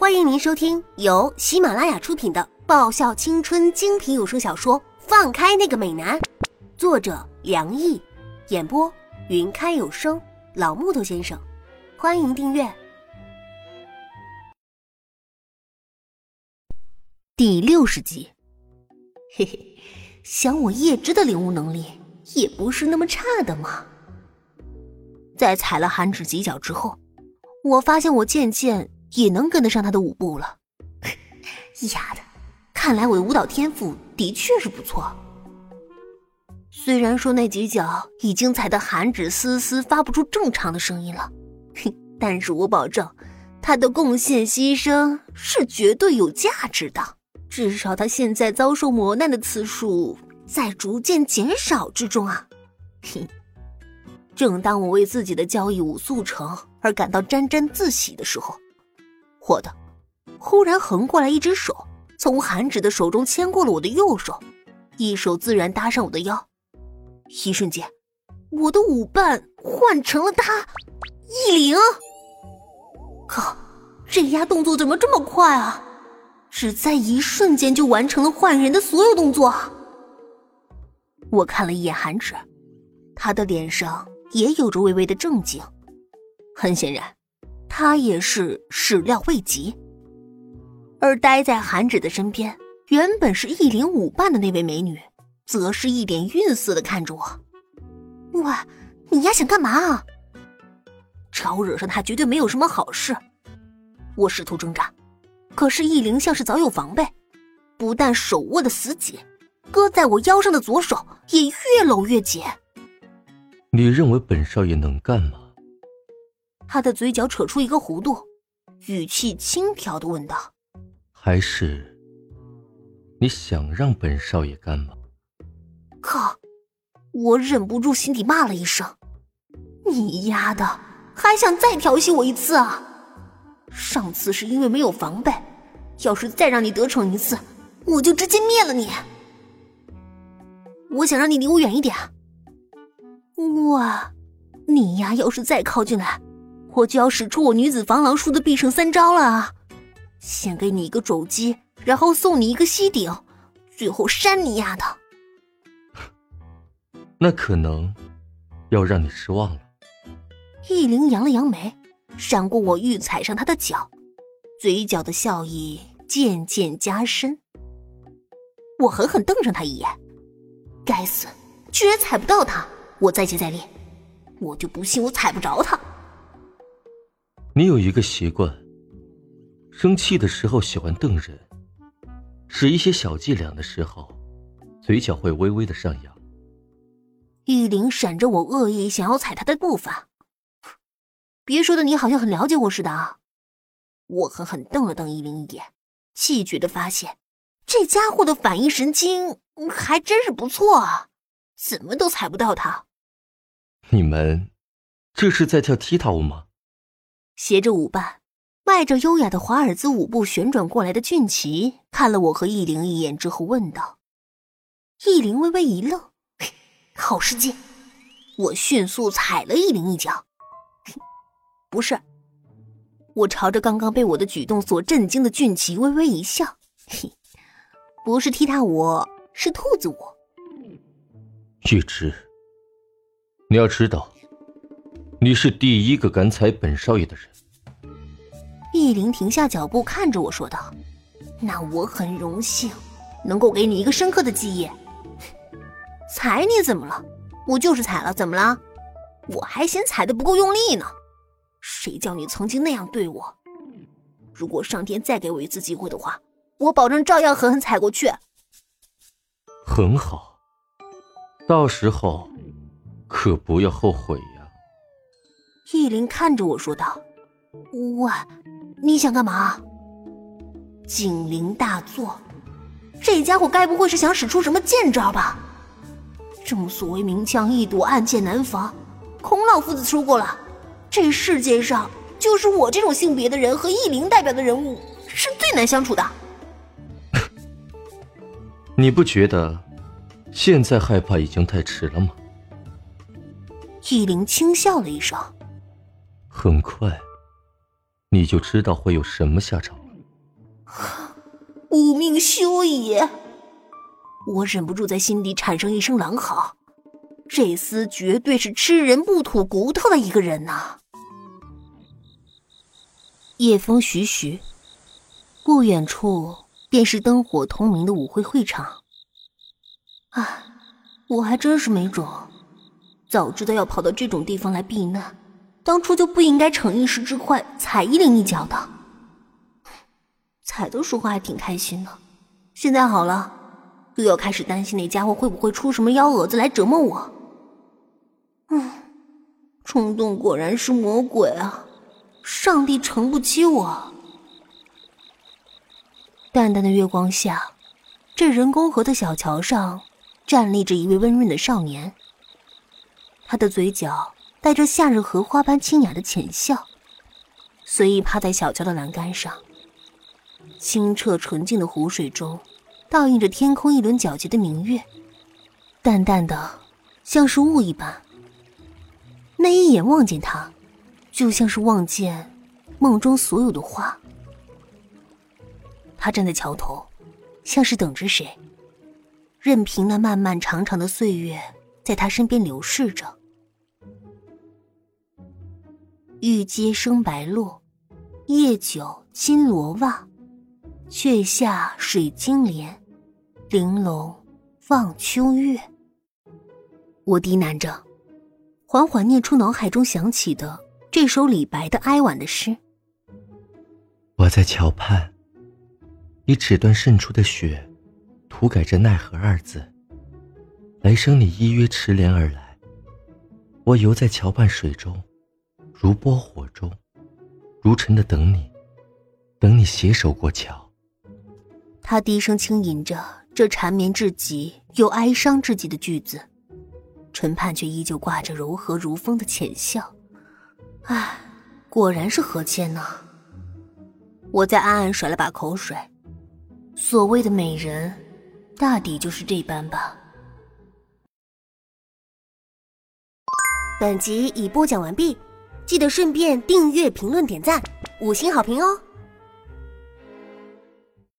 欢迎您收听由喜马拉雅出品的爆笑青春精品有声小说《放开那个美男》，作者梁毅，演播云开有声老木头先生。欢迎订阅第六十集。嘿嘿，想我叶芝的领悟能力也不是那么差的嘛。在踩了韩芷几脚之后，我发现我渐渐也能跟得上他的舞步了。丫的，看来我的舞蹈天赋的确是不错。虽然说那几脚已经踩得韩指丝丝发不出正常的声音了，哼，但是我保证，他的贡献牺牲是绝对有价值的。至少他现在遭受磨难的次数在逐渐减少之中啊。哼。正当我为自己的交谊舞速成而感到沾沾自喜的时候，我的，忽然横过来一只手，从韩芷的手中牵过了我的右手，一手自然搭上我的腰。一瞬间，我的舞伴换成了他，易灵。靠，这丫动作怎么这么快啊？只在一瞬间就完成了换人的所有动作。我看了一眼韩芷，他的脸上。也有着微微的正经，很显然，他也是始料未及。而待在韩芷的身边，原本是一脸舞伴的那位美女，则是一脸晕色的看着我。喂，你丫想干嘛啊？招惹上他绝对没有什么好事。我试图挣扎，可是易灵像是早有防备，不但手握的死紧，搁在我腰上的左手也越搂越紧。你认为本少爷能干吗？他的嘴角扯出一个弧度，语气轻佻的问道：“还是你想让本少爷干吗？”靠！我忍不住心底骂了一声：“你丫的，还想再调戏我一次啊？上次是因为没有防备，要是再让你得逞一次，我就直接灭了你！我想让你离我远一点。”哇，你丫，要是再靠近来，我就要使出我女子防狼术的必胜三招了啊！先给你一个肘击，然后送你一个吸顶，最后扇你丫的。那可能要让你失望了。易灵扬了扬眉，闪过我欲踩上他的脚，嘴角的笑意渐渐加深。我狠狠瞪上他一眼，该死，居然踩不到他！我再接再厉，我就不信我踩不着他。你有一个习惯，生气的时候喜欢瞪人，使一些小伎俩的时候，嘴角会微微的上扬。玉玲闪着我恶意想要踩他的步伐，别说的你好像很了解我似的啊！我狠狠瞪了瞪依灵一眼，气绝的发现，这家伙的反应神经还真是不错啊，怎么都踩不到他。你们这是在跳踢踏舞吗？携着舞伴，迈着优雅的华尔兹舞步旋转过来的俊奇，看了我和易灵一眼之后问道：“易灵微微一愣，好时机。”我迅速踩了易灵一脚。不是，我朝着刚刚被我的举动所震惊的俊奇微微一笑。嘿，不是踢踏舞，是兔子舞。玉芝。你要知道，你是第一个敢踩本少爷的人。易灵停下脚步，看着我说道：“那我很荣幸，能够给你一个深刻的记忆。踩你怎么了？我就是踩了，怎么了？我还嫌踩的不够用力呢。谁叫你曾经那样对我？如果上天再给我一次机会的话，我保证照样狠狠踩过去。很好，到时候。”可不要后悔呀！易林看着我说道：“喂，你想干嘛？”警铃大作，这家伙该不会是想使出什么剑招吧？正所谓明枪易躲，暗箭难防。孔老夫子说过了，这世界上就是我这种性别的人和易林代表的人物是最难相处的。你不觉得现在害怕已经太迟了吗？易灵轻笑了一声，很快，你就知道会有什么下场了。吾命休矣！我忍不住在心底产生一声狼嚎。这厮绝对是吃人不吐骨头的一个人呐！夜风徐徐，不远处便是灯火通明的舞会会场。唉，我还真是没种，早知道要跑到这种地方来避难，当初就不应该逞一时之快踩一零一脚的。踩的时候还挺开心的，现在好了，又要开始担心那家伙会不会出什么幺蛾子来折磨我。嗯，冲动果然是魔鬼啊！上帝承不起我。淡淡的月光下，这人工河的小桥上站立着一位温润的少年。他的嘴角带着夏日荷花般清雅的浅笑，随意趴在小桥的栏杆上。清澈纯净的湖水中，倒映着天空一轮皎洁的明月，淡淡的，像是雾一般。那一眼望见他，就像是望见梦中所有的花。他站在桥头，像是等着谁，任凭那漫漫长长的岁月在他身边流逝着。玉阶生白露，夜久金罗袜，却下水晶帘，玲珑望秋月。我低喃着。缓缓念出脑海中想起的这首李白的哀婉的诗。我在桥畔，以纸端渗出的血，涂改着奈何二字。来生你依约驰连而来，我游在桥畔水中，如波火中，如尘的等你，等你携手过桥。他低声轻吟着这缠绵至极又哀伤至极的句子。唇畔却依旧挂着柔和如风的浅笑，唉，果然是何谦呢。我在暗暗甩了把口水。所谓的美人，大抵就是这般吧。本集已播讲完毕，记得顺便订阅、评论、点赞、五星好评哦。